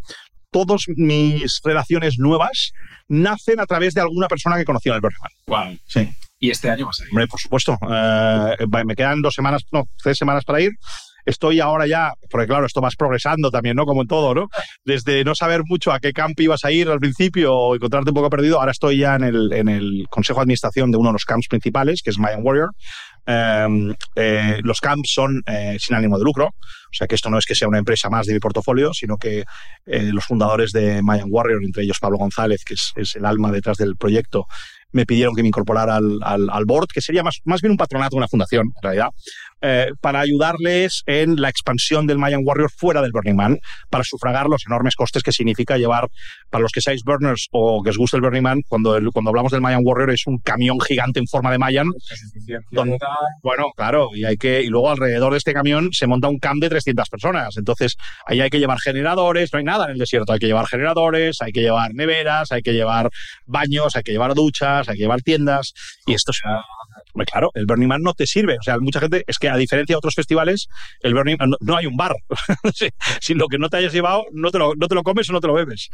todas mis relaciones nuevas nacen a través de alguna persona que conocí en el Burning Wow. Sí. Y este año vas a ir. Hombre, por supuesto. Eh, me quedan dos semanas, no, tres semanas para ir. Estoy ahora ya, porque claro, esto vas progresando también, ¿no? Como en todo, ¿no? Desde no saber mucho a qué camp ibas a ir al principio o encontrarte un poco perdido, ahora estoy ya en el, en el consejo de administración de uno de los camps principales, que es Mayan Warrior. Em, eh, los camps son eh, sin ánimo de lucro, o sea que esto no es que sea una empresa más de mi portafolio, sino que eh, los fundadores de Mayan Warrior, entre ellos Pablo González, que es, es, el alma detrás del proyecto, me pidieron que me incorporara al, al, al board, que sería más, más bien un patronato, una fundación, en realidad, eh, para ayudarles en la expansión del Mayan Warrior fuera del Burning Man, para sufragar los enormes costes que significa llevar, para los que seáis burners o que os guste el Burning Man, cuando, el, cuando hablamos del Mayan Warrior es un camión gigante en forma de Mayan. Donde, bueno, claro, y, hay que, y luego alrededor de este camión se monta un camp de 300 personas. Entonces, ahí hay que llevar generadores, no hay nada en el desierto, hay que llevar generadores, hay que llevar neveras, hay que llevar baños, hay que llevar duchas, hay que llevar tiendas, y esto es claro, el Burning Man no te sirve. O sea, mucha gente, es que a diferencia de otros festivales, el Burning Man no, hay un bar. si lo que no te hayas llevado, no te, lo, no te lo comes o no te lo bebes.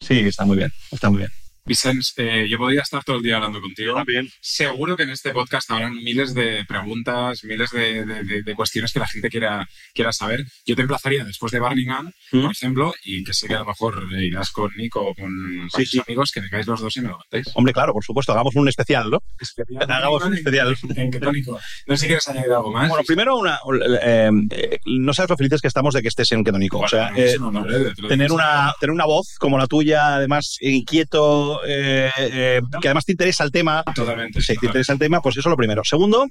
Sí, está muy bien, está muy bien. Vicens, eh, yo podría estar todo el día hablando contigo. También. Seguro que en este podcast habrán miles de preguntas, miles de, de, de, cuestiones que la gente quiera, quiera saber. Yo te emplazaría después de Birmingham, ¿Mm? por ejemplo, y que sé que a lo mejor irás con Nico o con sí, sí. amigos, que vengáis los dos y me lo contéis. Hombre, claro, por supuesto, hagamos un especial, ¿no? Especial. Hagamos un especial. En Ketónico. No sé si quieres añadir algo más. Bueno, primero, una, eh, no sabes lo felices que estamos de que estés en Ketónico. Bueno, o sea, eh, no, tener, una, tener una voz como la tuya, además, inquieto, eh, eh, que además te interesa el tema. Totalmente. Sí, te interesa el tema, pues eso es lo primero. Segundo,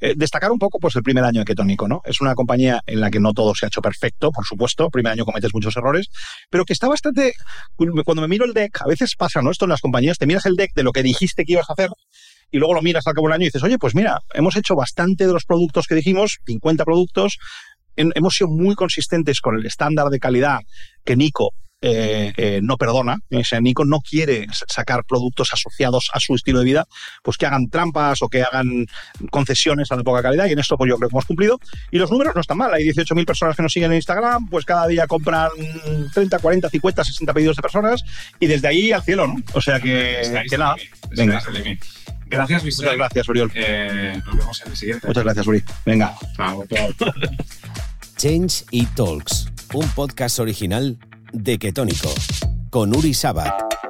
eh, destacar un poco pues el primer año de Ketónico, ¿no? Es una compañía en la que no todo se ha hecho perfecto, por supuesto. Primer año cometes muchos errores, pero que está bastante. Cuando me miro el deck, a veces pasa, ¿no? Esto en las compañías, te miras el deck de lo que dijiste que ibas a hacer y luego lo miras al cabo del año y dices, oye, pues mira, hemos hecho bastante de los productos que dijimos, 50 productos, en, hemos sido muy consistentes con el estándar de calidad que Nico eh, eh, no perdona. O sea, Nico no quiere sacar productos asociados a su estilo de vida, pues que hagan trampas o que hagan concesiones a de poca calidad. Y en esto, pues yo creo que hemos cumplido. Y los números no están mal. Hay 18.000 personas que nos siguen en Instagram, pues cada día compran 30, 40, 50, 60 pedidos de personas. Y desde ahí al cielo, ¿no? O sea que, que nada. Venga. Gracias, Vicente. Muchas gracias, Oriol. Eh, nos vemos en el siguiente. Muchas gracias, Uri. Venga. Chao, chao. Change y Talks, un podcast original de Ketónico, con Uri Sabat.